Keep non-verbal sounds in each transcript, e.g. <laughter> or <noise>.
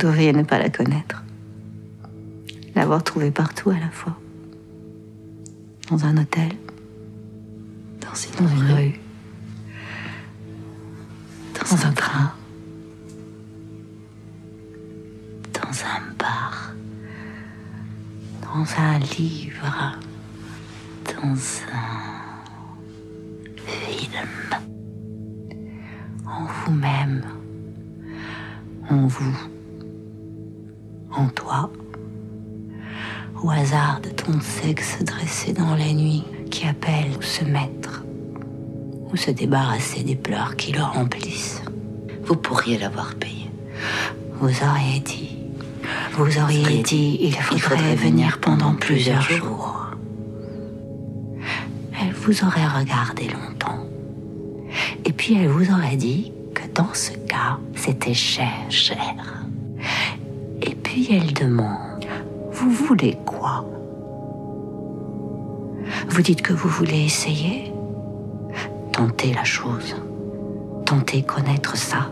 Vous devriez ne pas la connaître. L'avoir trouvée partout à la fois. Dans un hôtel, Dans dans une rue, dans un train, dans un bar, dans un livre, dans un film, en vous-même, en vous, en toi, au hasard de ton sexe dressé dans la nuit qui appelle ou se mettre ou se débarrasser des pleurs qui le remplissent. Vous pourriez l'avoir payé. Vous auriez dit, vous auriez dit, il faudrait venir pendant plusieurs jours. Elle vous aurait regardé longtemps. Et puis elle vous aurait dit que dans ce cas, c'était cher, cher. Elle demande, vous voulez quoi? Vous dites que vous voulez essayer Tentez la chose. Tentez connaître ça.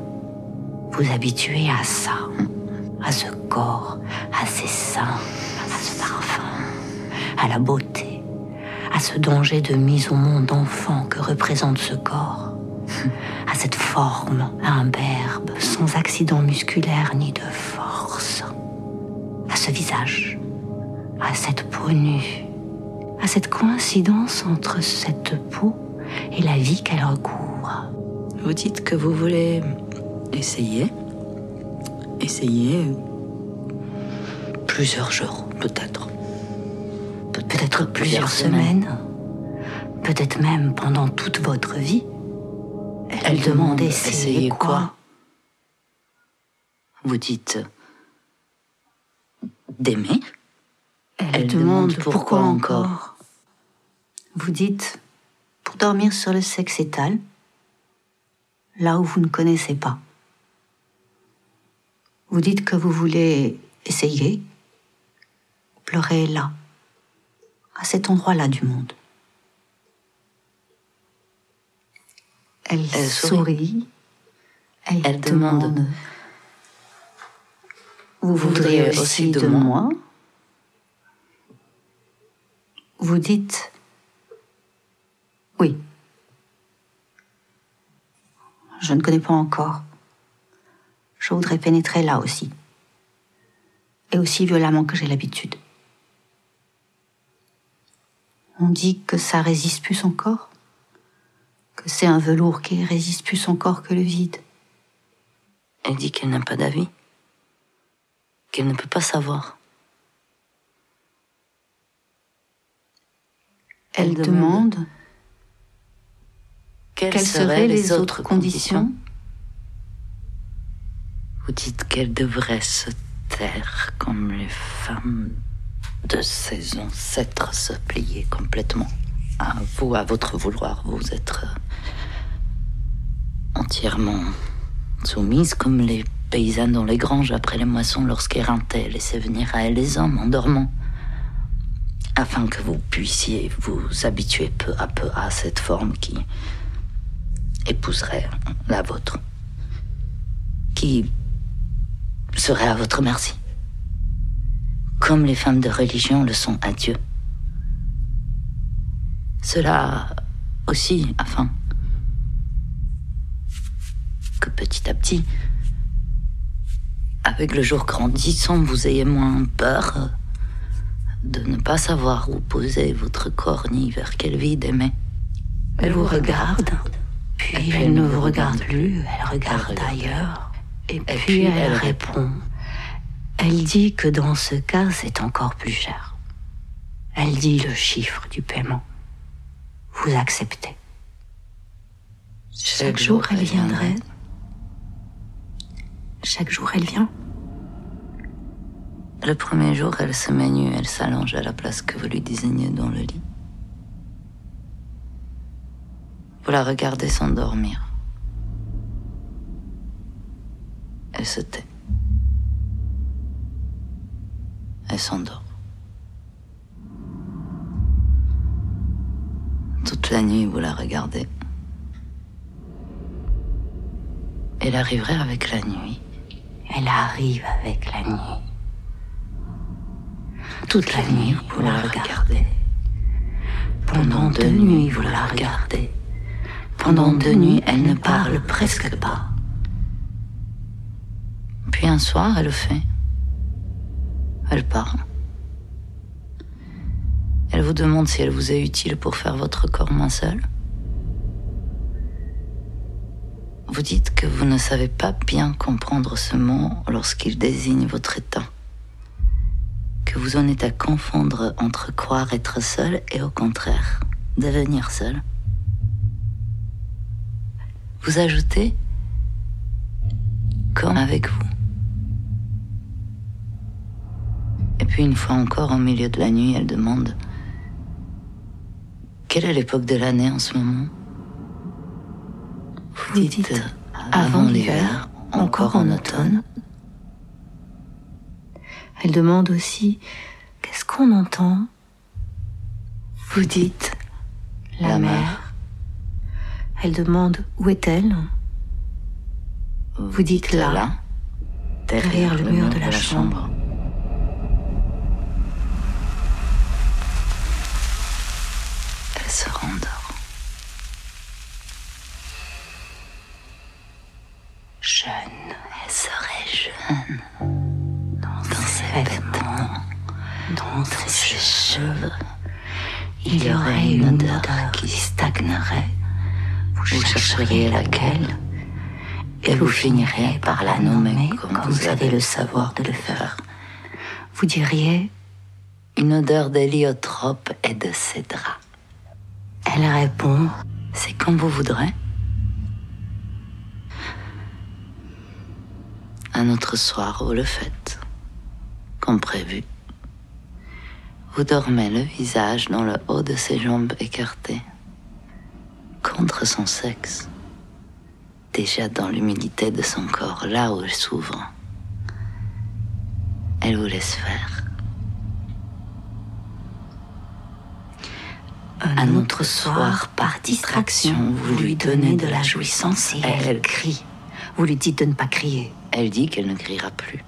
Vous habituer à ça. À ce corps, à ces seins, à ce parfum, à la beauté, à ce danger de mise au monde d'enfant que représente ce corps, à cette forme imberbe, sans accident musculaire ni de force, à ce visage, à cette peau nue, à cette coïncidence entre cette peau et la vie qu'elle recouvre. Vous dites que vous voulez essayer. Essayer. Plusieurs jours, peut-être. Peut-être plusieurs semaines, peut-être même pendant toute votre vie. Elle, demande essayer quoi? Vous dites d'aimer. Elle, Elle demande, demande pourquoi, pourquoi encore. Vous dites pour dormir sur le sexe étal, là où vous ne connaissez pas. Vous dites que vous voulez essayer, pleurer là, à cet endroit-là du monde. Elle, Elle sourit. sourit. Elle, Elle demande, demande, Vous voudriez aussi de moi Vous dites oui. Je ne connais pas encore. Je voudrais pénétrer là aussi. Et aussi violemment que j'ai l'habitude. On dit que ça résiste plus son corps Que c'est un velours qui résiste plus son corps que le vide Elle dit qu'elle n'a pas d'avis. Qu'elle ne peut pas savoir. Elle, demande, quelles seraient les autres conditions Vous dites qu'elle devrait se taire comme les femmes de ses ancêtres se plier complètement à vous, à votre vouloir, vous être entièrement soumise comme les dans les granges après les moissons lorsqu'éreintaient laissaient venir à elles les hommes en dormant. Afin que vous puissiez vous habituer peu à peu à cette forme qui épouserait la vôtre, qui serait à votre merci, comme les femmes de religion le sont à Dieu. Cela aussi afin que petit à petit, avec le jour grandissant, vous ayez moins peur de ne pas savoir où poser votre corps ni vers quel vide aimer. Elle vous regarde, puis elle ne vous regarde plus, elle regarde regarde ailleurs. Et puis, puis elle, elle répond. Elle dit que dans ce cas, c'est encore plus cher. Elle dit le chiffre du paiement. Vous acceptez. Chaque jour, elle viendrait. Chaque jour, elle vient. Le premier jour, elle se met nue, elle s'allonge à la place que vous lui désignez dans le lit. Vous la regardez s'endormir. Elle se tait. Elle s'endort. Toute la nuit, vous la regardez. Elle arriverait avec la nuit Elle arrive avec la nuit. Toute la nuit, vous la regardez. Pendant deux nuits, vous la regardez. Pendant deux nuits, elle ne parle presque pas. Puis un soir, elle le fait. Elle parle. Elle vous demande si elle vous est utile pour faire votre corps moins seul. Vous dites que vous ne savez pas bien comprendre ce mot lorsqu'il désigne votre état. Que vous en êtes à confondre entre croire être seul et au contraire, devenir seul. Vous ajoutez comme avec vous. Et puis une fois encore, au milieu de la nuit, elle demande Quelle est l'époque de l'année en ce moment? Dites avant l'hiver, encore en automne. Elle demande aussi Qu'est-ce qu'on entend? Vous dites La mer. Elle demande Où est-elle? Vous dites là, derrière le mur de la chambre. Elle se rendort. Il y aurait une odeur qui stagnerait. Vous chercheriez laquelle et vous finiriez par la nommer comme vous avez le savoir de le faire. Vous diriez Une odeur d'héliotrope et de cédra. Elle répond C'est comme vous voudrez. Un autre soir, vous le faites, comme prévu. Vous dormez le visage dans le haut de ses jambes écartées, contre son sexe, déjà dans l'humidité de son corps, là où il s'ouvre. Elle vous laisse faire. Un autre soir, par distraction, vous lui donnez de la jouissance et elle, Elle crie. Vous lui dites de ne pas crier. Elle dit qu'elle ne criera plus.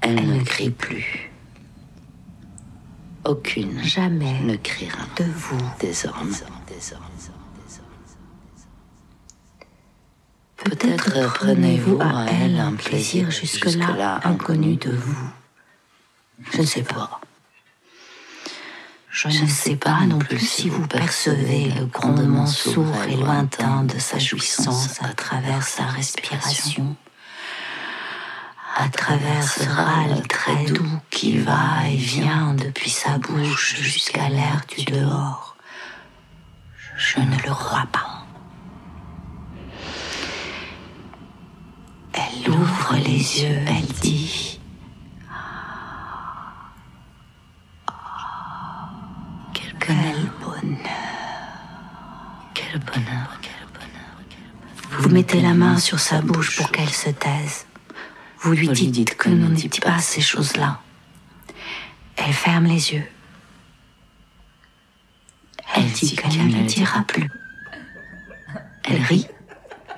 Elle, ne crie plus. Aucune Jamais ne criera de vous. désormais. Peut-être prenez-vous à elle un plaisir jusque-là inconnu de vous. Je ne sais pas. Je ne sais pas non plus si vous percevez le grondement sourd et lointain de sa jouissance à travers sa respiration, à travers ce râle très doux qui va et vient depuis sa bouche jusqu'à l'air du dehors. Je ne le crois pas. Elle ouvre les yeux, elle dit Quel bonheur, quel bonheur, Vous mettez la main sur sa bouche pour qu'elle se taise. Vous lui dites dites que l'on ne dit pas ces choses-là. Elle ferme les yeux. Elle dit qu'elle ne le dira plus. Elle rit.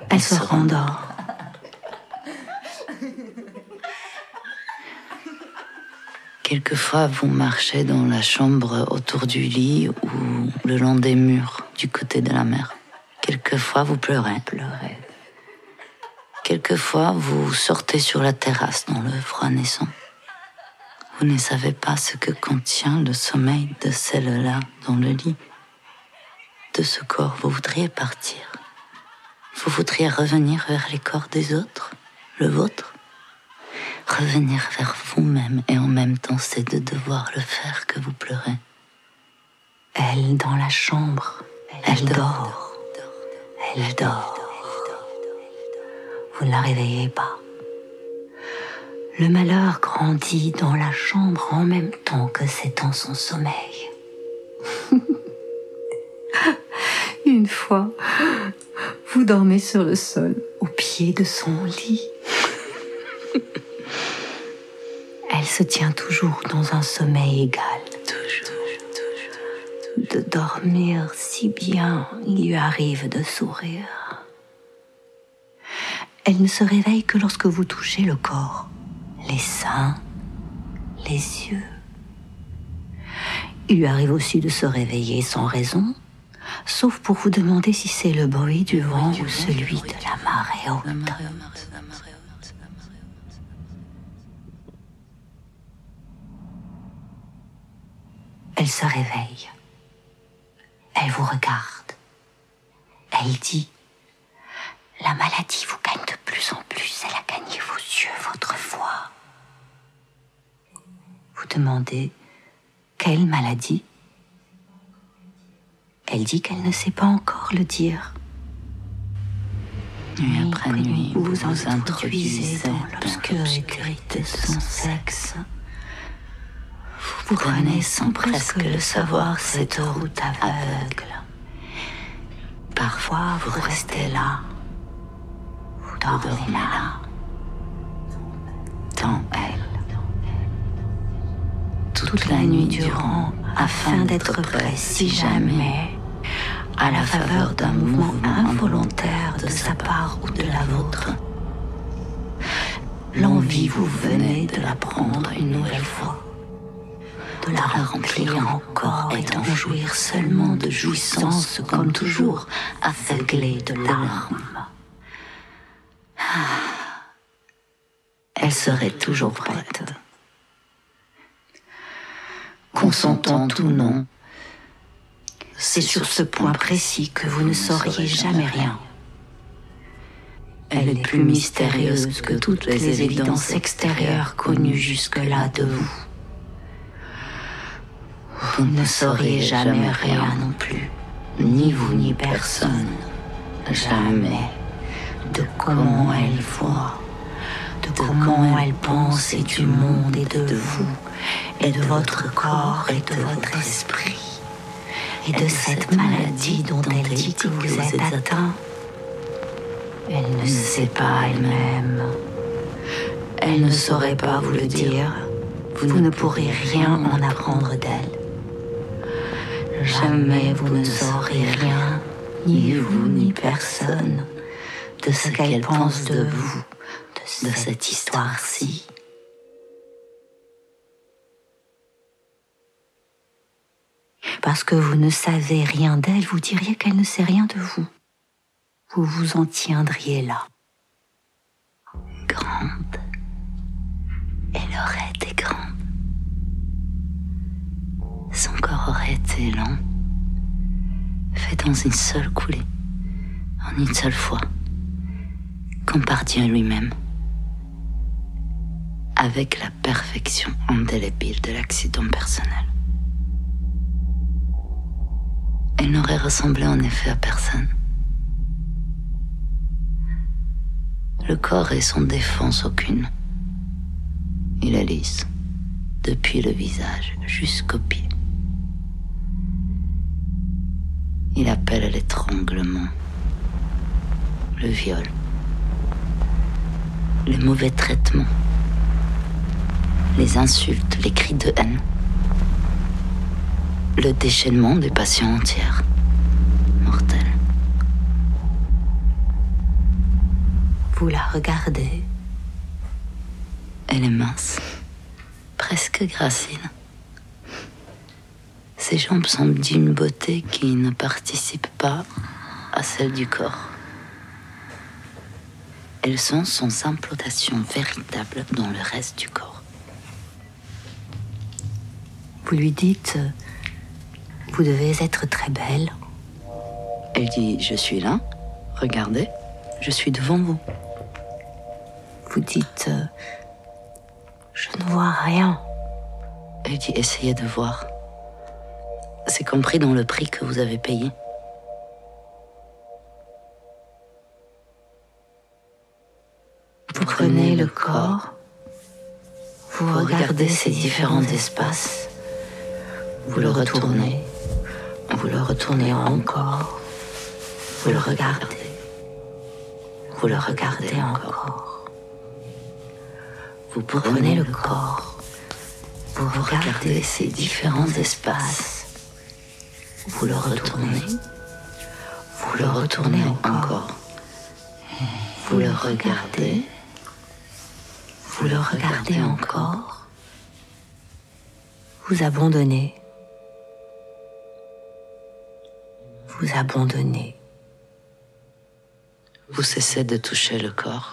Elle se rendort. Quelquefois, vous marchez dans la chambre autour du lit ou le long des murs du côté de la mer. Quelquefois, vous pleurez. Quelquefois, vous sortez sur la terrasse dans le froid naissant. Vous ne savez pas ce que contient le sommeil de celle-là dans le lit. De ce corps, vous voudriez partir. Vous voudriez revenir vers les corps des autres, le vôtre. Revenir vers vous-même et en même temps, c'est de devoir le faire que vous pleurez. Elle dans la chambre. Elle dort. Elle dort. Vous ne la réveillez pas. Le malheur grandit dans la chambre en même temps que c'est en son sommeil. <laughs> Une fois, vous dormez sur le sol, au pied de son lit. <laughs> Elle se tient toujours dans un sommeil égal. De dormir si bien, il lui arrive de sourire. Elle ne se réveille que lorsque vous touchez le corps, les seins, les yeux. Il lui arrive aussi de se réveiller sans raison, sauf pour vous demander si c'est le bruit du vent ou celui de la marée haute. Elle se réveille. Elle vous regarde. Elle dit La maladie vous gagne de plus en plus. Elle a gagné vos yeux, votre foi. Vous demandez Quelle maladie? Elle dit qu'elle ne sait pas encore le dire. Nuit après nuit, vous vous introduisez dans l'obscurité de son sexe. Vous prenez sans presque le savoir cette route aveugle. Parfois, vous restez là. Dormez là. Dans elle. Toute la nuit durant, afin d'être prêt si jamais, à la faveur d'un mouvement involontaire de sa part ou de la vôtre, l'envie vous venait de la prendre une nouvelle fois de la remplir encore et d'en jouir seulement de jouissance comme toujours, aveuglée de larmes. Ah. Elle serait toujours prête. Consentant ou non, c'est sur ce point précis que vous ne sauriez jamais rien. Elle est plus mystérieuse que toutes les évidences extérieures connues jusque-là de vous. Vous ne sauriez jamais rien non plus, ni vous ni personne, jamais, de comment elle voit, de comment elle pense et du monde et de vous, et de votre corps et de votre esprit, et de cette maladie dont elle dit que vous êtes atteint. Elle ne sait pas elle-même. Elle ne saurait pas vous le dire. Vous ne pourrez rien en apprendre d'elle. Jamais vous ne saurez rien, ni vous ni personne, de ce qu'elle pense de vous, de cette histoire-ci. Parce que vous ne savez rien d'elle, vous diriez qu'elle ne sait rien de vous. Vous vous en tiendriez là. Grande. Elle aurait été grande. Son corps aurait été lent, fait dans une seule coulée, en une seule fois, comme par Dieu lui-même, avec la perfection indélébile de l'accident personnel. Elle n'aurait ressemblé en effet à personne. Le corps est sans défense aucune. Il est lisse, depuis le visage jusqu'aux pieds. Il appelle l'étranglement, le viol, les mauvais traitements, les insultes, les cris de haine, le déchaînement des patients entières, mortels. Vous la regardez. Elle est mince, presque gracile. Ses jambes semblent d'une beauté qui ne participe pas à celle du corps. Elles sont sans implantation véritable dans le reste du corps. Vous lui dites Vous devez être très belle. Elle dit Je suis là, regardez, je suis devant vous. Vous dites Je ne vois rien. Elle dit Essayez de voir. C'est compris dans le prix que vous avez payé. Corps, vous regardez ces différents espaces, vous le retournez, vous le retournez encore, vous le regardez, vous le regardez encore. Vous prenez le corps, vous regardez ces différents espaces, vous le retournez, vous le retournez encore, Vous le regardez. Vous le regardez encore. Vous abandonnez. Vous abandonnez. Vous cessez de toucher le corps.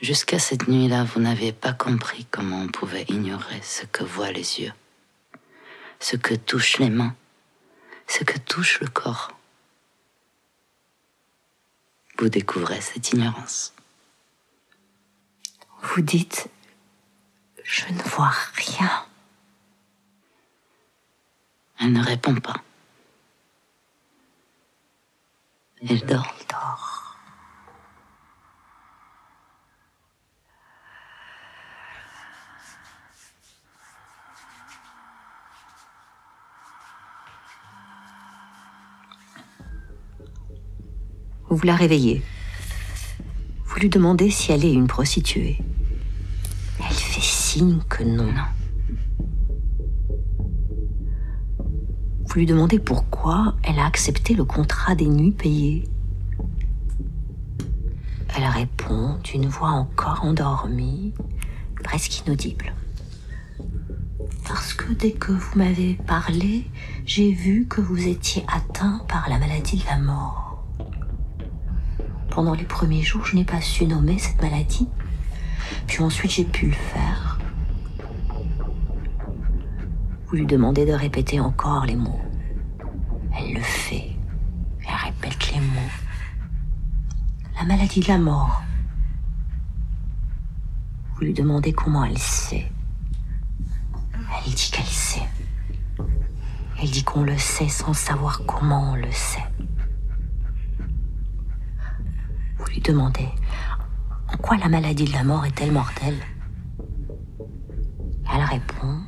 Jusqu'à cette nuit-là, vous n'aviez pas compris comment on pouvait ignorer ce que voient les yeux, ce que touchent les mains, ce que touche le corps. Vous découvrez cette ignorance. Vous dites, je ne vois rien. Elle ne répond pas. Elle dort. Elle dort. Vous la réveillez. Vous lui demandez si elle est une prostituée. Elle fait signe que non. Vous lui demandez pourquoi elle a accepté le contrat des nuits payées. Elle répond d'une voix encore endormie, presque inaudible. Parce que dès que vous m'avez parlé, j'ai vu que vous étiez atteint par la maladie de la mort. Pendant les premiers jours, je n'ai pas su nommer cette maladie. Puis ensuite, j'ai pu le faire. Vous lui demandez de répéter encore les mots. Elle le fait. Elle répète les mots. La maladie de la mort. Vous lui demandez comment elle sait. Elle dit qu'elle sait. Elle dit qu'on le sait sans savoir comment on le sait. Vous lui demandez en quoi la maladie de la mort est-elle mortelle? Elle répond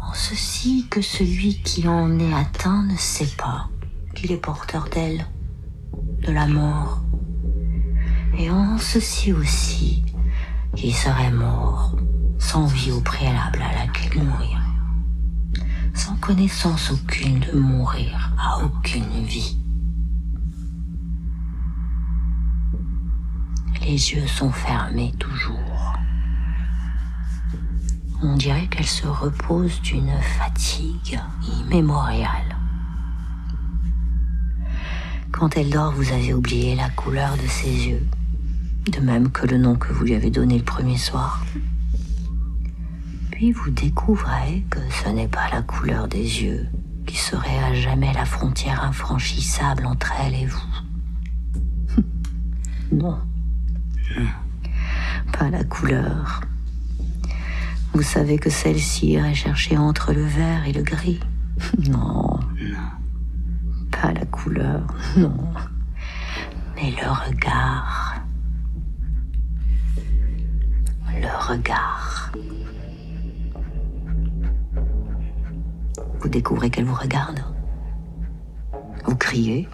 en ceci que celui qui en est atteint ne sait pas qu'il est porteur d'elle, de la mort, et en ceci aussi qu'il serait mort sans vie au préalable à laquelle mourir, sans connaissance aucune de mourir à aucune vie. Les yeux sont fermés toujours. On dirait qu'elle se repose d'une fatigue immémoriale. Quand elle dort, vous avez oublié la couleur de ses yeux, de même que le nom que vous lui avez donné le premier soir. Puis vous découvrez que ce n'est pas la couleur des yeux qui serait à jamais la frontière infranchissable entre elle et vous. <laughs> non. Pas la couleur. Vous savez que celle-ci irait chercher entre le vert et le gris. <laughs> Non. Non. Pas la couleur, <laughs> non. Mais le regard. Le regard. Vous découvrez qu'elle vous regarde. Vous criez.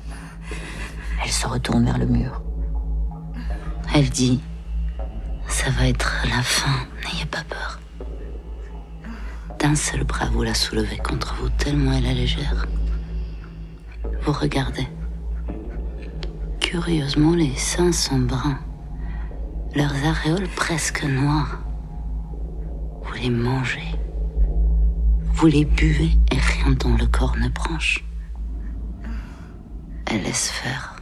Elle se retourne vers le mur. Elle dit Ça va être la fin, n'ayez pas peur. D'un seul bras, vous la soulevez contre vous, tellement elle est légère. Vous regardez. Curieusement, les seins sont bruns, leurs aréoles presque noires. Vous les mangez. Vous les buvez et rien dans le corps ne branche. Elle laisse faire.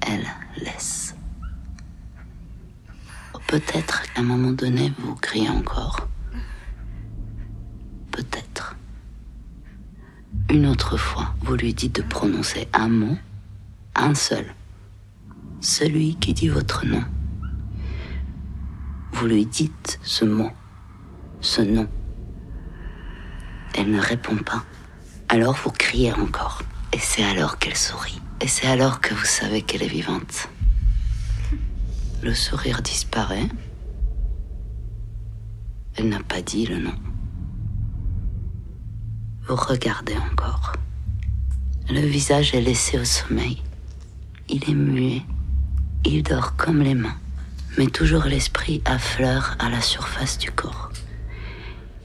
Elle laisse. Peut-être qu'à un moment donné, vous criez encore. Peut-être. Une autre fois, vous lui dites de prononcer un mot, un seul. Celui qui dit votre nom. Vous lui dites ce mot, ce nom. Elle ne répond pas. Alors vous criez encore. Et c'est alors qu'elle sourit. Et c'est alors que vous savez qu'elle est vivante. Le sourire disparaît. Elle n'a pas dit le nom. Vous regardez encore. Le visage est laissé au sommeil. Il est muet. Il dort comme les mains. Mais toujours l'esprit affleure à la surface du corps.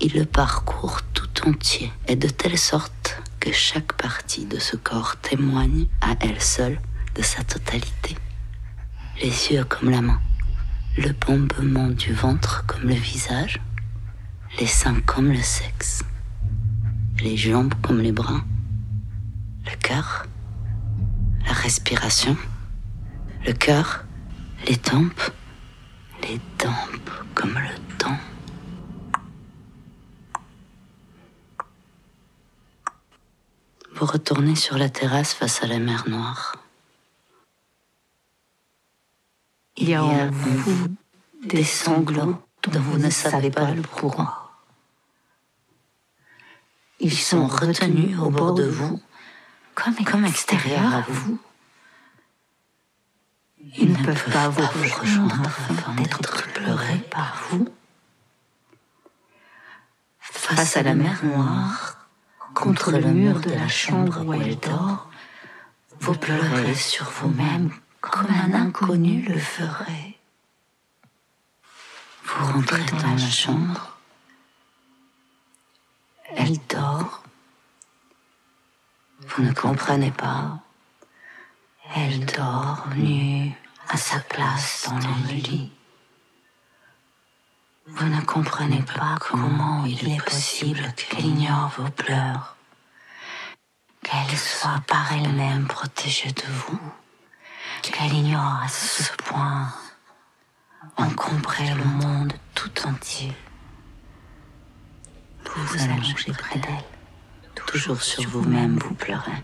Il le parcourt tout entier et de telle sorte que chaque partie de ce corps témoigne à elle seule de sa totalité. Les yeux comme la main, le bombement du ventre comme le visage, les seins comme le sexe, les jambes comme les bras, le cœur, la respiration, le cœur, les tempes, les tempes comme le temps. Vous retournez sur la terrasse face à la mer Noire. Il y a en vous des sanglots dont vous ne savez pas le pourquoi. Ils sont retenus au bord de vous, comme, comme extérieurs à vous. Ils ne peuvent pas vous rejoindre afin d'être pleurés par vous. Face à la mer Noire, contre le mur de la chambre où elle dort, vous pleurez sur vous-même comme un inconnu le ferait. Vous rentrez dans la chambre. Elle dort. Vous ne comprenez pas. Elle dort nue à sa place dans le lit. Vous ne comprenez pas comment il est possible qu'elle ignore vos pleurs, qu'elle soit par elle-même protégée de vous, qu'elle ignore à ce point encombrer le monde tout entier. Vous vous allongez près d'elle, Toujours sur vous-même, vous pleurez.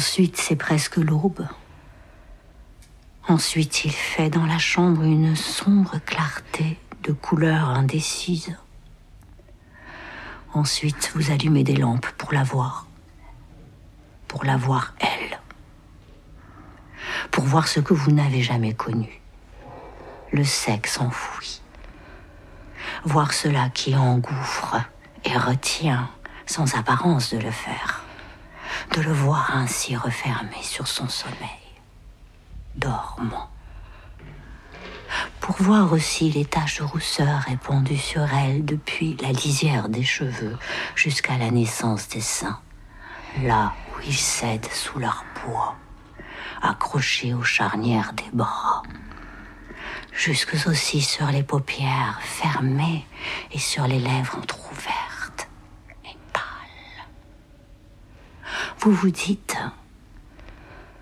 Ensuite, c'est presque l'aube. Ensuite, il fait dans la chambre une sombre clarté de couleurs indécises. Ensuite, vous allumez des lampes pour la voir. Pour la voir, elle. Pour voir ce que vous n'avez jamais connu. Le sexe enfoui. Voir cela qui engouffre et retient sans apparence de le faire de le voir ainsi refermé sur son sommeil, dormant. Pour voir aussi les taches de rousseur répandues sur elle depuis la lisière des cheveux jusqu'à la naissance des seins, là où ils cèdent sous leur poids, accrochés aux charnières des bras, jusque aussi sur les paupières fermées et sur les lèvres entr'ouvertes et pâles vous vous dites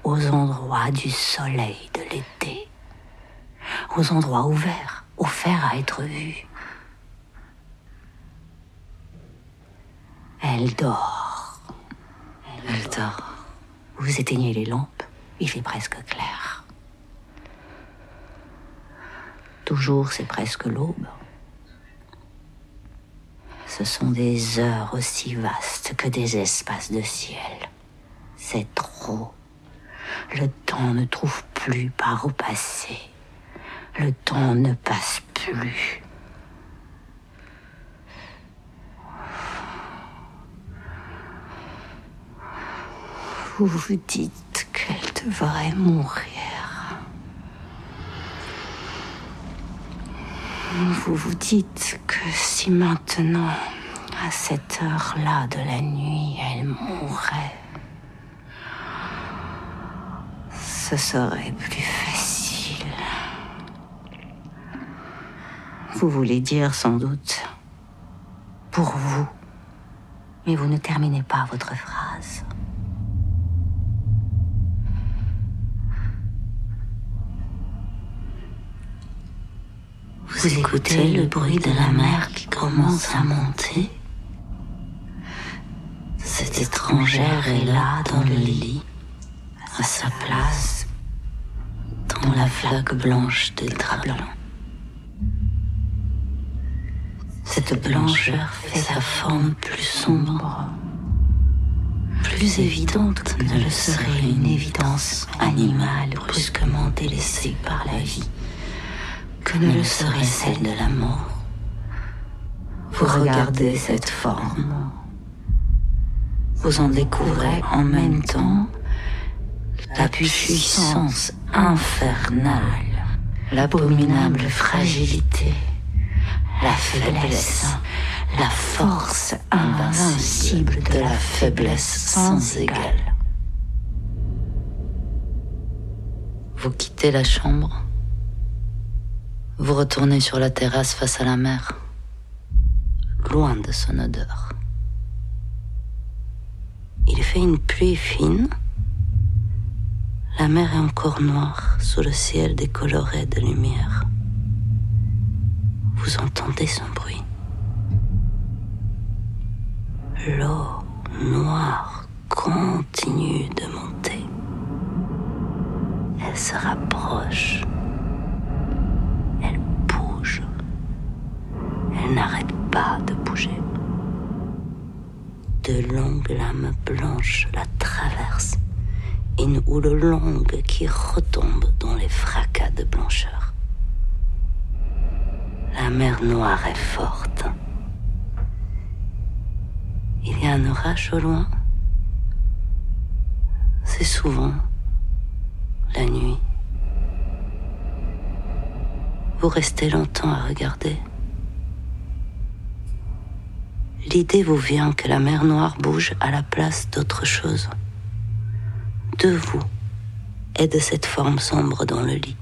aux endroits du soleil de l'été, aux endroits ouverts, offerts à être vus. Elle dort. Elle dort. Vous éteignez les lampes, il fait presque clair. Toujours, c'est presque l'aube. Ce sont des heures aussi vastes que des espaces de ciel. C'est trop. Le temps ne trouve plus par où passer. Le temps ne passe plus. Vous vous dites qu'elle devrait mourir. Vous vous dites que si maintenant, à cette heure-là de la nuit, elle mourrait, ce serait plus facile. Vous voulez dire sans doute pour vous, mais vous ne terminez pas votre phrase. Vous écoutez le bruit de la mer qui commence à monter. Cette étrangère est là dans le lit, à sa place, dans la flaque blanche des draps blancs. Cette blancheur fait sa forme plus sombre, plus évidente que ne le serait une évidence animale brusquement délaissée par la vie que ne le serait celle de la mort. Vous regardez cette forme. Vous en découvrez en même temps la puissance infernale, l'abominable fragilité, la faiblesse, la force invincible de la faiblesse sans égale. Vous quittez la chambre, vous retournez sur la terrasse face à la mer, loin de son odeur. Il fait une pluie fine. La mer est encore noire sous le ciel décoloré de lumière. Vous entendez son bruit. L'eau noire continue de monter. Elle se rapproche. Elle bouge. Elle n'arrête pas de bouger. De longues lames blanches la traversent. Une houle longue qui retombe dans les fracas de blancheur. La mer Noire est forte. Il y a un orage au loin. C'est souvent la nuit. Vous restez longtemps à regarder. L'idée vous vient que la mer Noire bouge à la place d'autre chose. De vous et de cette forme sombre dans le lit.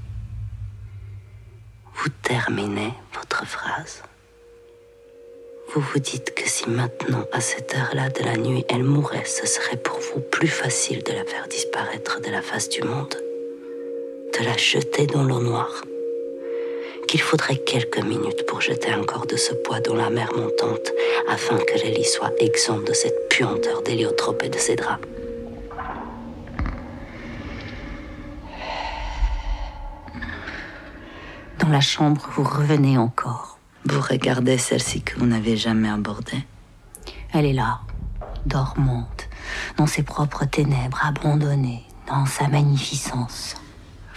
Vous terminez votre phrase. Vous vous dites que si maintenant, à cette heure-là de la nuit, elle mourait, ce serait pour vous plus facile de la faire disparaître de la face du monde, de la jeter dans l'eau noire qu'il faudrait quelques minutes pour jeter un corps de ce poids dans la mer montante, afin que les lits soient exempts de cette puanteur d'héliotrope et de ses draps. Dans la chambre, vous revenez encore. Vous regardez celle-ci que vous n'avez jamais abordée? Elle est là, dormante, dans ses propres ténèbres, abandonnée, dans sa magnificence.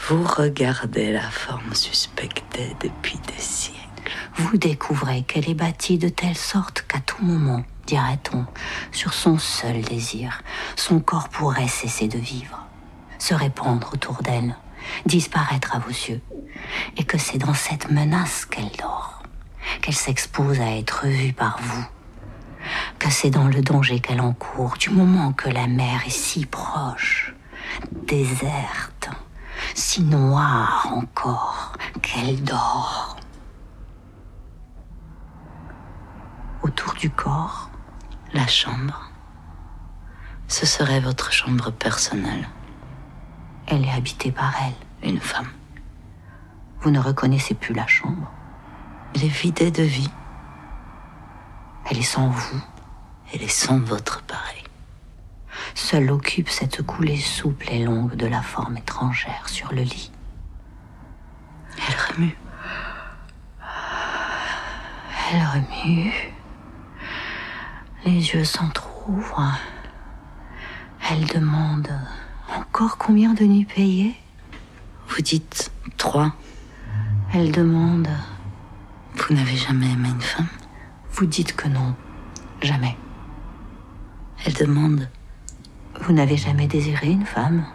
Vous regardez la forme suspectée depuis des siècles. Vous découvrez qu'elle est bâtie de telle sorte qu'à tout moment, dirait-on, sur son seul désir, son corps pourrait cesser de vivre, se répandre autour d'elle, disparaître à vos yeux, et que c'est dans cette menace qu'elle dort, qu'elle s'expose à être vue par vous, que c'est dans le danger qu'elle encourt du moment que la mer est si proche, déserte, si noire encore qu'elle dort. Autour du corps, La chambre, ce serait votre chambre personnelle. elle est habitée par elle. Une femme. Vous ne reconnaissez plus la chambre. Elle est vidée de vie. Elle est sans vous. Elle est sans votre occupe cette coulée souple et longue de la forme étrangère sur le lit. Elle remue. Elle remue. Les yeux s'entr'ouvrent. Elle demande encore combien de nuits payées? Vous dites trois. Elle demande. Vous n'avez jamais aimé une femme? Vous dites que non. Jamais. Elle demande. Vous n'avez jamais désiré une femme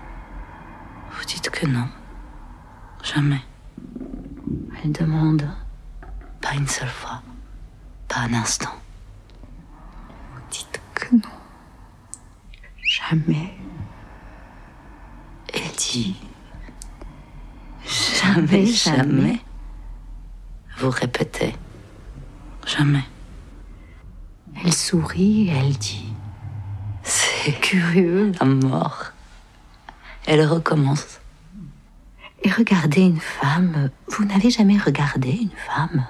Vous dites que non. Jamais. Elle demande. Pas une seule fois. Pas un instant. Vous dites que non. Jamais. Elle dit. Jamais, jamais. Vous répétez. Jamais. Elle sourit et elle dit. C'est Curieux. à mort. Elle recommence. Et regardez une femme. Vous n'avez jamais regardé une femme?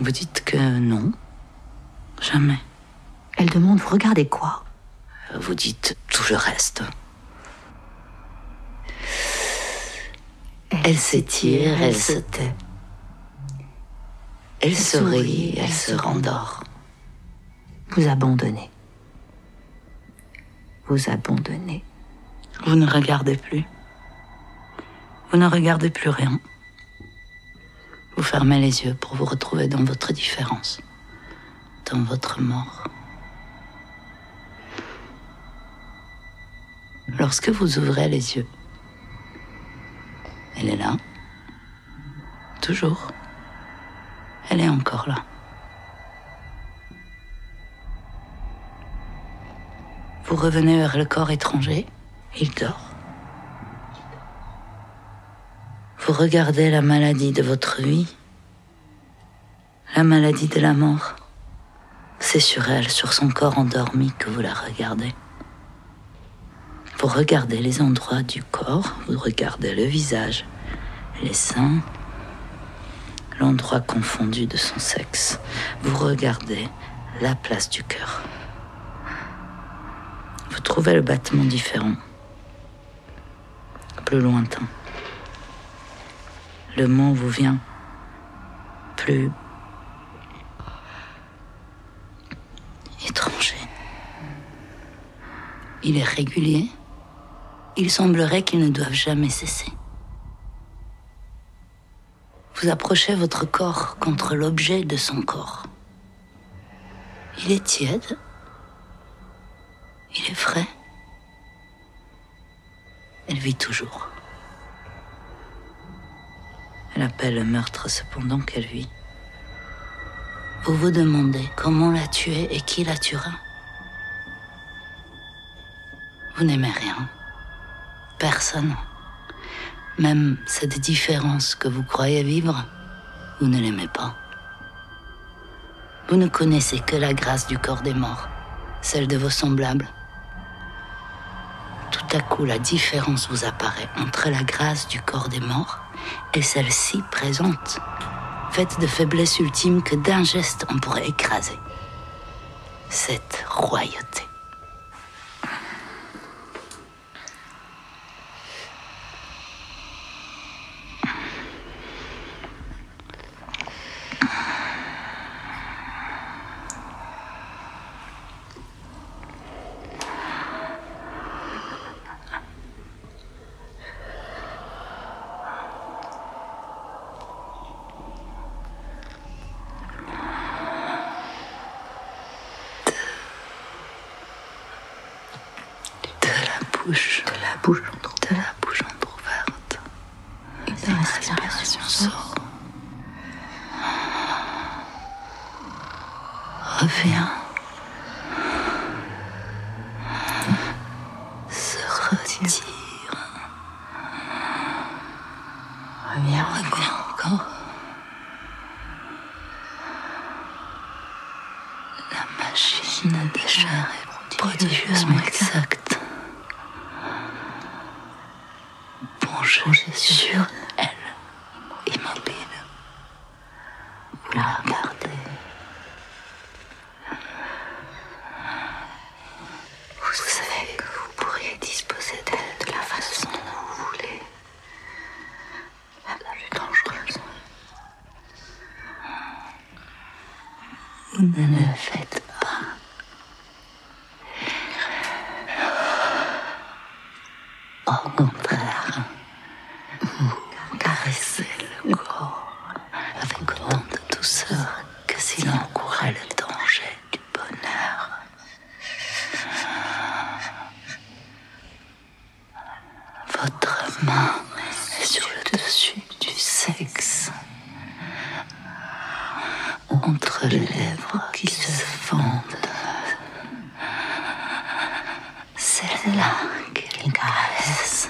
Vous dites que non. Jamais. Elle demande. Vous regardez quoi? Vous dites tout le reste. Elle s'étire, elle se tait. Elle sourit, elle se rendort. Vous abandonnez. Vous abandonnez. Vous ne regardez plus. Vous ne regardez plus rien. Vous fermez les yeux pour vous retrouver dans votre différence, dans votre mort. lorsque vous ouvrez les yeux. Elle est là. Toujours. Elle est encore là. Vous revenez vers le corps étranger. Il dort. Vous regardez la maladie de votre vie. La maladie de la mort. C'est sur elle, sur son corps endormi que vous la regardez. Vous regardez les endroits du corps, vous regardez le visage, les seins, l'endroit confondu de son sexe. Vous regardez la place du cœur. Vous trouvez le battement différent, plus lointain. Le mot vous vient plus étranger. Il est régulier. Il semblerait qu'ils ne doivent jamais cesser. Vous approchez votre corps contre l'objet de son corps. Il est tiède. Il est frais. Elle vit toujours. Elle appelle le meurtre cependant qu'elle vit. Vous vous demandez comment la tuer et qui la tuera. Vous n'aimez rien. Personne. Même cette différence que vous croyez vivre, vous ne l'aimez pas. Vous ne connaissez que la grâce du corps des morts, celle de vos semblables. Tout à coup, la différence vous apparaît entre la grâce du corps des morts et celle-ci présente faite de faiblesse ultime que d'un geste on pourrait écraser. Cette royauté. De la bouche. De la bouche De la bouche entrouverte. Une respiration sort. Revient. Se retire. Reviens, Revient encore. La machine de chair est prodigieusement exacte. Plongez sur elle, immobile. Vous la regardez. Vous savez que vous pourriez disposer d'elle de la façon dont vous voulez. La plus dangereuse. Vous ne le faites pas. Au contraire, vous caressez le corps avec autant de douceur que s'il encourait le danger du bonheur. Votre main est sur le dessus du sexe, entre les lèvres qui se fendent. C'est là qu'il caresse.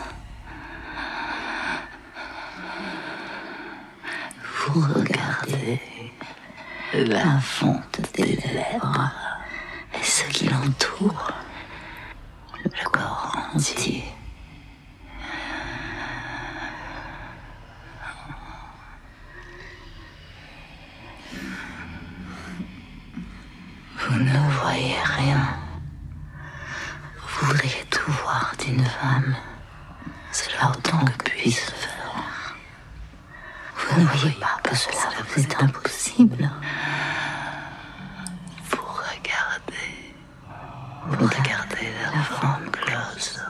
Vous regardez la fonte des lèvres et ce qui l'entoure, le corps entier. Vous ne voyez rien. Vous voudriez tout voir d'une femme. Cela autant que puisse se faire. Vous ne voyez pas que cela vous est impossible. Vous regardez. Vous regardez la femme close.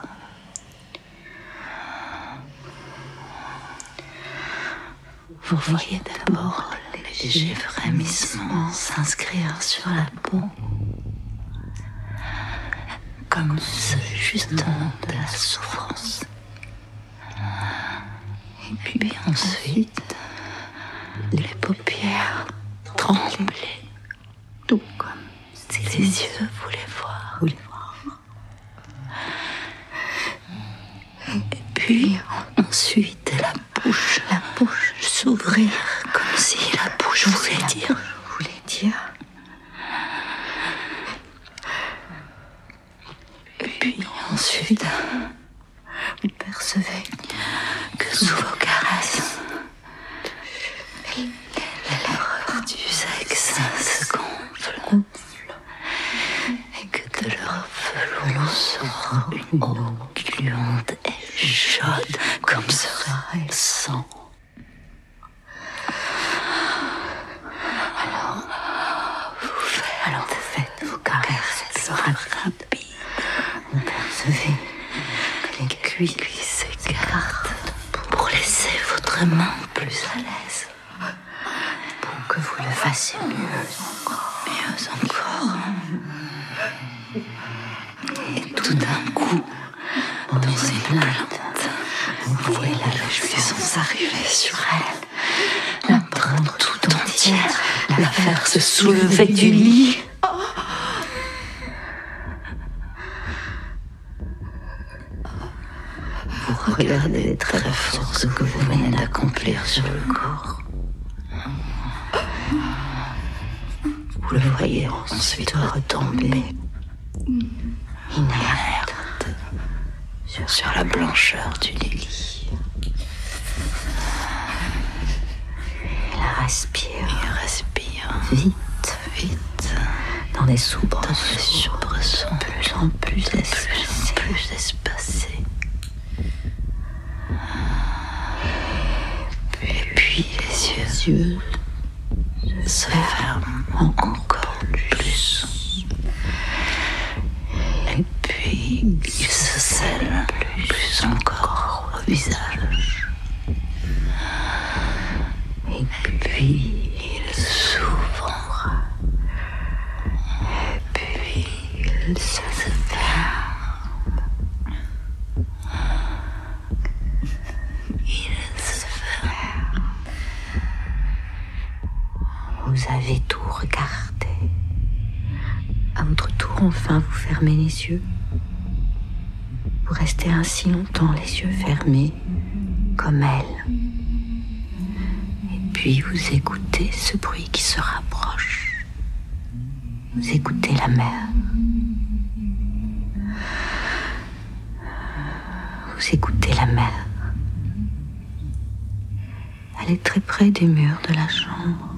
Vous voyez d'abord les légers comme ceux justement de la souffrance. Et puis ensuite, les paupières tremblaient, tout comme si les yeux voulaient voir. Et puis ensuite, Vous le voyez ensuite retomber. Inerte sur, la blancheur du lit. Elle respire. Il respire. Vite vite. Dans des soubresauts. De plus en plus espacés. plus espacés. Et puis les yeux. Yeux se ferment encore plus. Et puis ils se scellent plus encore au visage. Et puis ils s'ouvrent. Et puis ils se ferment. Ils se ferment. Vous avez tout regardé. À votre tour, enfin, vous fermez les yeux. Vous restez ainsi longtemps les yeux fermés, comme elle. Et puis vous écoutez ce bruit qui se rapproche. Vous écoutez la mer. Vous écoutez la mer. Elle est très près des murs de la chambre.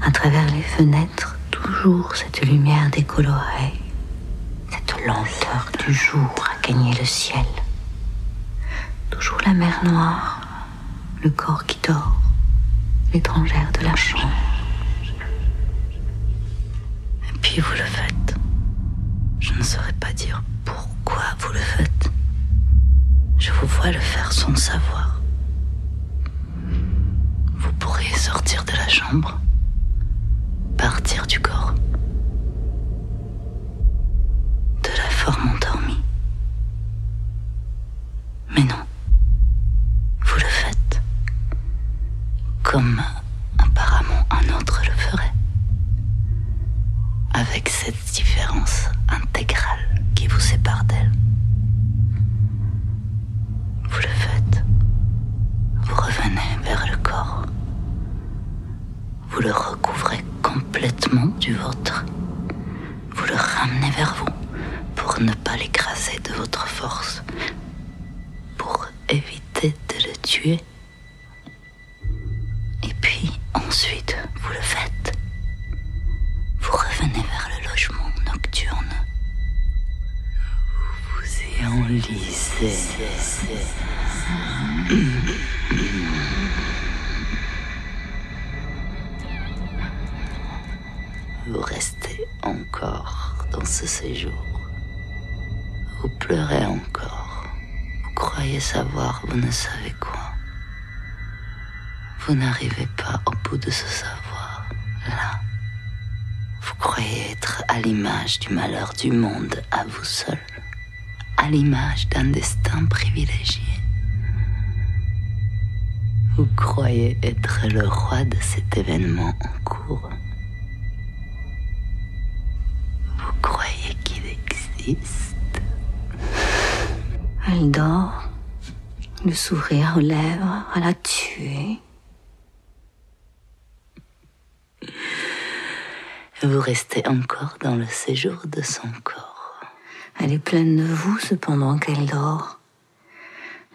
À travers les fenêtres, toujours cette lumière décolorée, cette lenteur du jour a gagné le ciel. Toujours la mer noire, le corps qui dort, l'étrangère de la chambre. Et puis vous le faites. Je ne saurais pas dire pourquoi vous le faites. Je vous vois le faire sans savoir. Vous pourriez sortir de la chambre, partir du corps, de la forme endormie. Mais non, vous le faites comme n'arrivez pas au bout de ce savoir. Là, vous croyez être à l'image du malheur du monde à vous seul, à l'image d'un destin privilégié. Vous croyez être le roi de cet événement en cours. Vous croyez qu'il existe. Elle dort, le sourire aux lèvres, à la tuer. Vous restez encore dans le séjour de son corps. Elle est pleine de vous cependant qu'elle dort.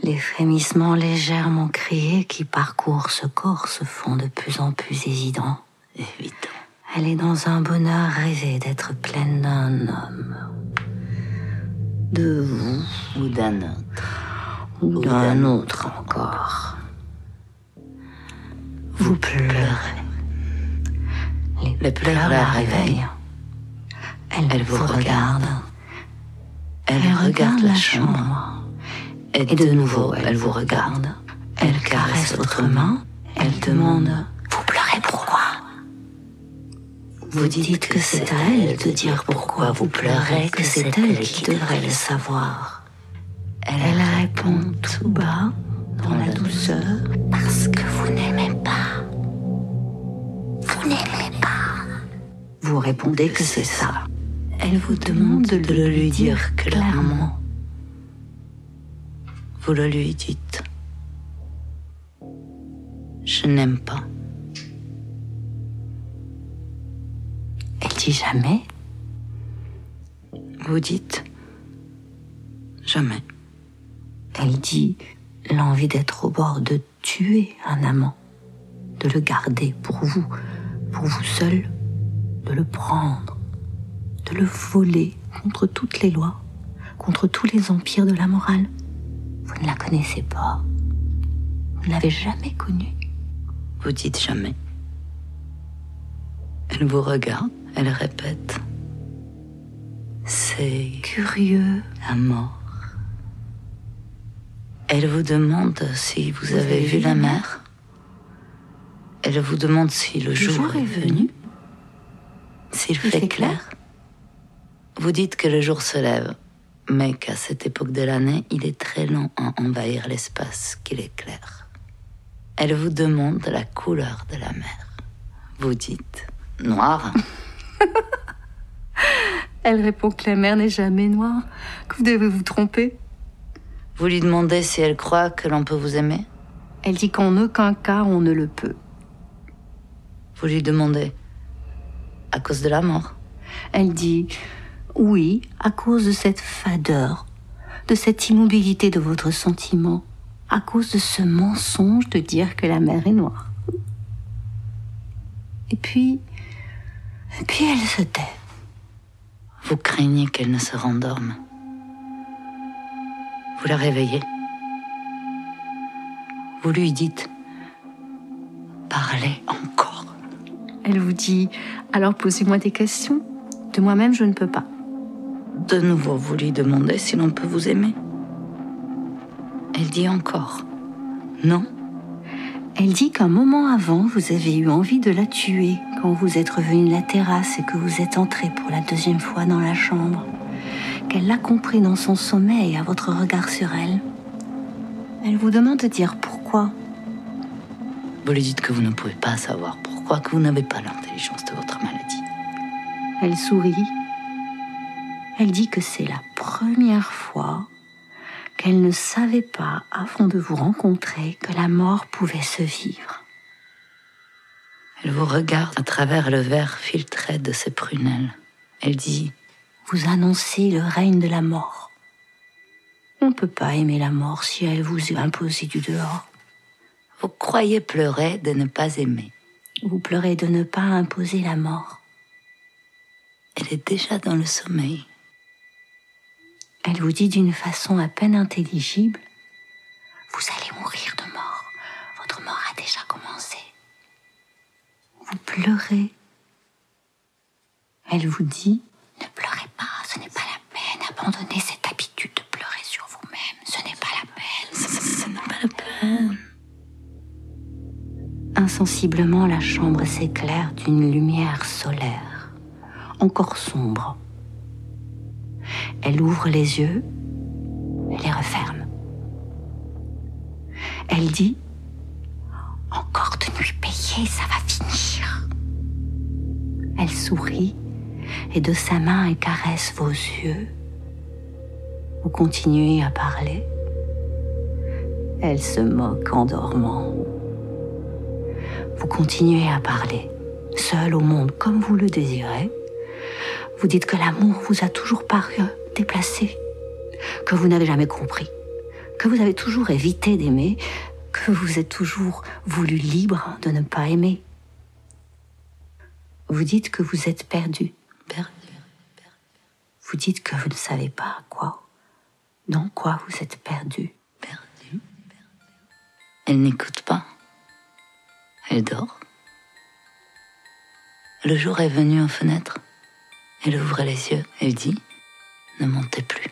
Les frémissements légèrement criés qui parcourent ce corps se font de plus en plus évidents. Évident. Elle est dans un bonheur rêvé d'être pleine d'un homme. De vous Ou d'un autre. ou d'un autre encore. Vous pleurez. Les, Les pleurs la réveillent. Elle, Elle vous vous regarde. Elle, Elle regarde la chambre. Et, Et de nouveau, elle vous regarde. Elle caresse votre main. Elle demande Vous pleurez pourquoi? Vous dites que c'est à elle de dire pourquoi vous pleurez, que c'est elle qui devrait le savoir. Elle répond tout bas, dans la douceur, parce que vous n'aimez Vous répondez que c'est ça. Elle vous demande de le lui dire clairement. Vous le lui dites. Je n'aime pas. Elle dit jamais. Vous dites jamais. Elle dit l'envie d'être au bord de tuer un amant, de le garder pour vous, pour vous seul, de le prendre, de le voler contre toutes les lois, contre tous les empires de la morale. Vous ne la connaissez pas. Vous ne l'avez jamais connue. Vous dites jamais. Elle vous regarde, elle répète. C'est Curieux. la mort. Elle vous demande si vous, avez vu la mer. Elle vous demande si le, jour, est venu. S'il Il fait fait clair. Vous dites que le jour se lève, mais qu'à cette époque de l'année, il est très lent à envahir l'espace qu'il éclaire. Elle vous demande la couleur de la mer. Vous dites noir. <laughs> Elle répond que la mer n'est jamais noire, que vous devez vous tromper. Vous lui demandez si elle croit que l'on peut vous aimer? Elle dit qu'en aucun cas on ne le peut. Vous lui demandez à cause de la mort. Elle dit Oui, à cause de cette fadeur, de cette immobilité de votre sentiment, à cause de ce mensonge de dire que la mer est noire. Et puis, et puis elle se tait. Vous craignez qu'elle ne se rendorme. Vous la réveillez. Vous lui dites Parlez encore. Elle vous dit Alors posez-moi des questions. De moi-même, je ne peux pas. De nouveau, vous lui demandez si l'on peut vous aimer. Elle dit encore Non. Elle dit qu'un moment avant, vous avez eu envie de la tuer quand vous êtes revenu de la terrasse et que vous êtes entré pour la deuxième fois dans la chambre. Qu'elle l'a compris dans son sommeil à votre regard sur elle. Elle vous demande de dire pourquoi. Vous lui dites que vous ne pouvez pas savoir pourquoi, que vous n'avez pas l'intelligence de votre maladie. Elle sourit. Elle dit que c'est la première fois qu'elle ne savait pas, avant de vous rencontrer, que la mort pouvait se vivre. Elle vous regarde à travers le verre filtré de ses prunelles. Elle dit Vous annoncez le règne de la mort. On ne peut pas aimer la mort si elle vous est imposée du dehors. Vous croyez pleurer de ne pas aimer. Vous pleurez de ne pas imposer la mort. Elle est déjà dans le sommeil. Elle vous dit d'une façon à peine intelligible Vous allez mourir de mort. Votre mort a déjà commencé. Vous pleurez. Elle vous dit Ne pleurez pas, ce n'est pas la peine. Abandonnez cette habitude de pleurer sur vous-même. Ce n'est pas la peine. <laughs> Ce, n'est pas la peine. Insensiblement, la chambre s'éclaire d'une lumière solaire. encore sombre. Elle ouvre les yeux les referme. Elle dit Encore de nuit payée, ça va finir. Elle sourit et de sa main elle caresse vos yeux. Vous continuez à parler. Elle se moque en dormant. Continuez à parler, seul au monde comme vous le désirez. Vous dites que l'amour vous a toujours paru déplacé, que vous n'avez jamais compris, que vous avez toujours évité d'aimer, que vous êtes toujours voulu libre de ne pas aimer. Vous dites que vous êtes perdu. Vous dites que vous ne savez pas quoi, dans quoi vous êtes perdu, perdu. Elle n'écoute pas. Elle dort. Le jour est venu aux fenêtres. Elle ouvre les yeux. Elle dit Ne montez plus.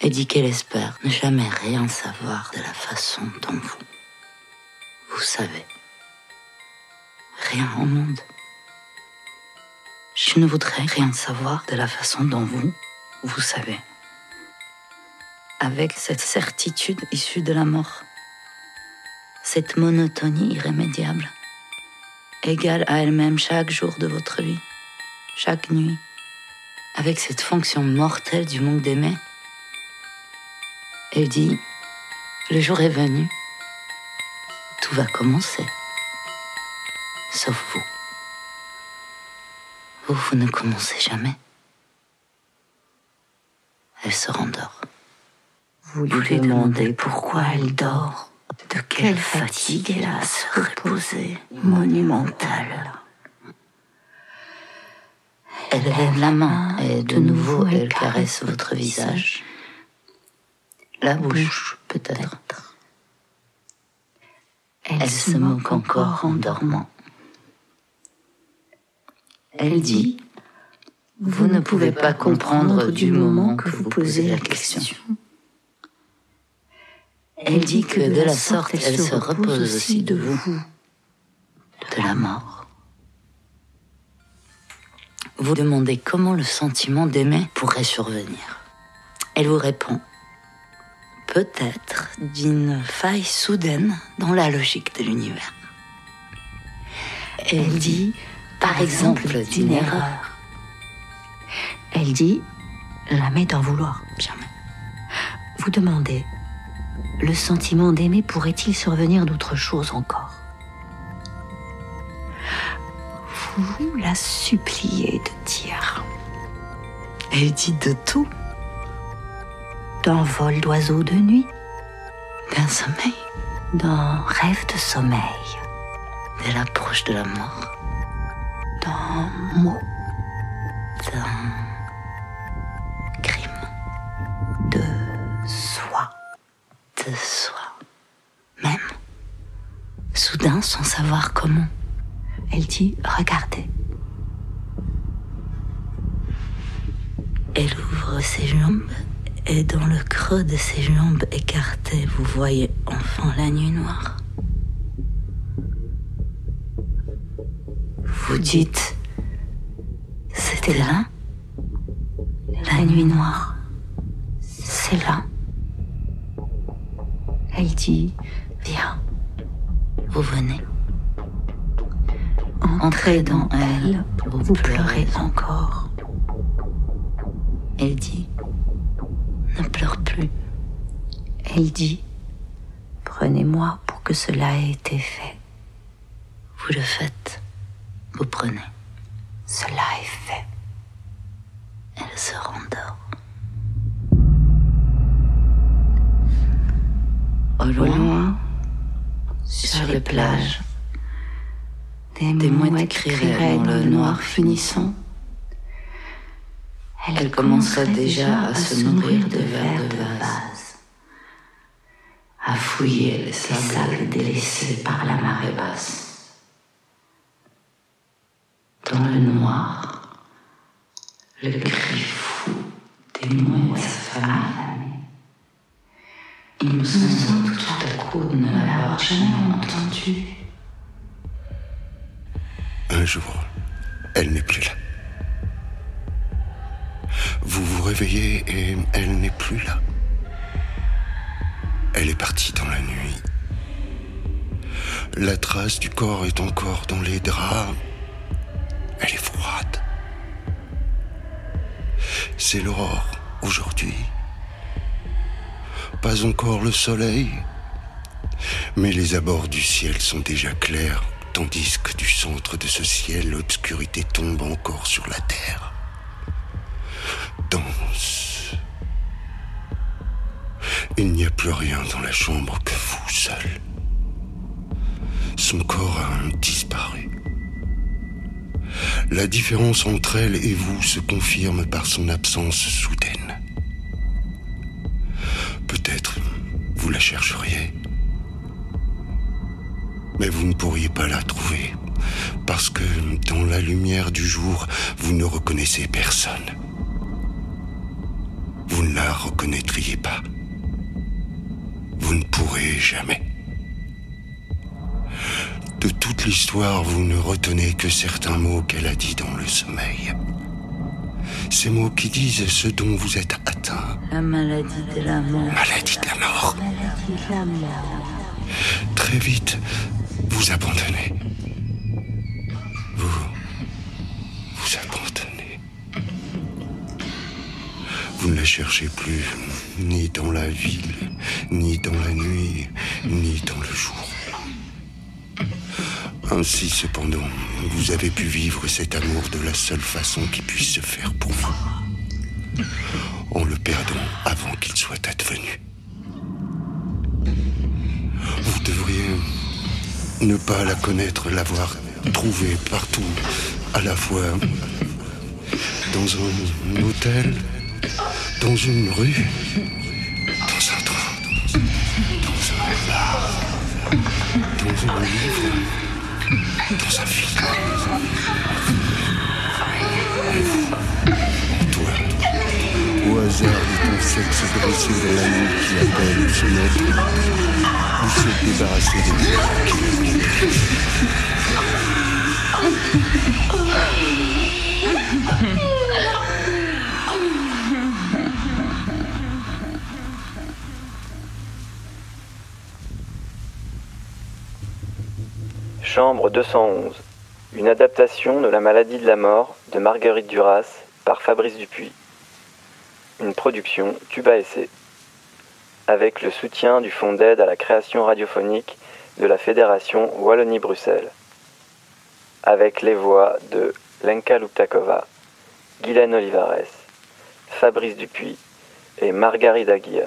Elle dit qu'elle espère ne jamais rien savoir de la façon dont vous, vous savez. Rien au monde. Je ne voudrais rien savoir de la façon dont vous, vous savez. Avec cette certitude issue de la mort cette monotonie irrémédiable, égale à elle-même chaque jour de votre vie, chaque nuit, avec cette fonction mortelle du manque d'aimer. Elle dit, le jour est venu, tout va commencer, sauf vous. Vous, vous ne commencez jamais. Elle se rendort. Vous lui demandez pourquoi elle dort. De quelle fatigue se reposer, monumentale. Elle lève la main et de nouveau elle caresse votre visage. La bouche, peut-être. Elle se moque encore en dormant. Elle dit, vous ne pouvez pas comprendre du moment que vous posez la question. Elle dit que de la sorte, elle se repose aussi de vous, de la mort. Vous demandez comment le sentiment d'aimer pourrait survenir. Elle vous répond, peut-être d'une faille soudaine dans la logique de l'univers. Elle dit, par exemple, d'une erreur. Elle dit, jamais d'en vouloir. Jamais. Vous demandez, le sentiment d'aimer pourrait-il survenir d'autre chose encore Vous la suppliez de dire. Elle dit de tout. D'un vol d'oiseau de nuit, d'un sommeil, d'un rêve de sommeil, de l'approche de la mort, d'un mot, d'un soi, même, soudain sans savoir comment. Elle dit Regardez. Elle ouvre ses jambes et dans le creux de ses jambes écartées, vous voyez enfin la nuit noire. Vous dites C'était là La nuit noire. C'est là. Elle dit Viens. Vous venez. Entrez dans elle, vous pleurez encore. Elle dit Ne pleure plus. Elle dit Prenez-moi pour que cela ait été fait. Vous le faites. Vous prenez. Cela est fait. Elle se rendort. Au loin, sur les plages, des, des mouettes crieraient dans le noir finissant. Elle commencerait déjà à se nourrir de verres de vase, à fouiller les sables délaissés par la marée basse. Dans le noir, le cri fou des mouettes affamées. Il me semble tout à coup de ne l'avoir jamais entendu. Un jour, elle n'est plus là. Vous vous réveillez et elle n'est plus là. Elle est partie dans la nuit. La trace du corps est encore dans les draps. Elle est froide. C'est l'aurore aujourd'hui. Pas encore le soleil, mais les abords du ciel sont déjà clairs, tandis que du centre de ce ciel, l'obscurité tombe encore sur la terre. Danse. Il n'y a plus rien dans la chambre que vous seul. Son corps a disparu. La différence entre elle et vous se confirme par son absence soudaine. Vous la chercheriez, mais vous ne pourriez pas la trouver, parce que dans la lumière du jour, vous ne reconnaissez personne. Vous ne la reconnaîtriez pas. Vous ne pourrez jamais. De toute l'histoire, vous ne retenez que certains mots qu'elle a dit dans le sommeil. Ces mots qui disent ce dont vous êtes atteint. La maladie de la mort. Maladie de la mort. Très vite, vous abandonnez. Vous. Vous abandonnez. Vous ne la cherchez plus, ni dans la ville, ni dans la nuit, ni dans le jour. Ainsi, cependant, vous avez pu vivre cet amour de la seule façon qui puisse se faire pour vous, en le perdant avant qu'il soit advenu. Vous devriez ne pas la connaître, l'avoir trouvée partout, à la fois dans un hôtel, dans une rue, dans un train, dans un bar, dans un livre, dans un film. Toi, au hasard de ton sexe dressé dans la nuit qui appelle ou fenêtre, vous s'êtes débarrassé des gens Chambre 211. Une adaptation de La maladie de la mort de Marguerite Duras par Fabrice Dupuis. Une production Tuba Essai. Avec le soutien du Fonds d'aide à la création radiophonique de la Fédération Wallonie-Bruxelles. Avec les voix de Lenka Luptakova, Guylaine Olivares, Fabrice Dupuis et Margarida Guilla.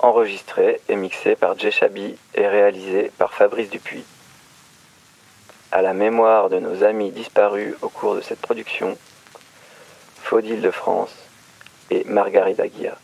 Enregistré et mixé par Jeshabi et réalisé par Fabrice Dupuis à la mémoire de nos amis disparus au cours de cette production, Faudil de France et Margarida Guilla.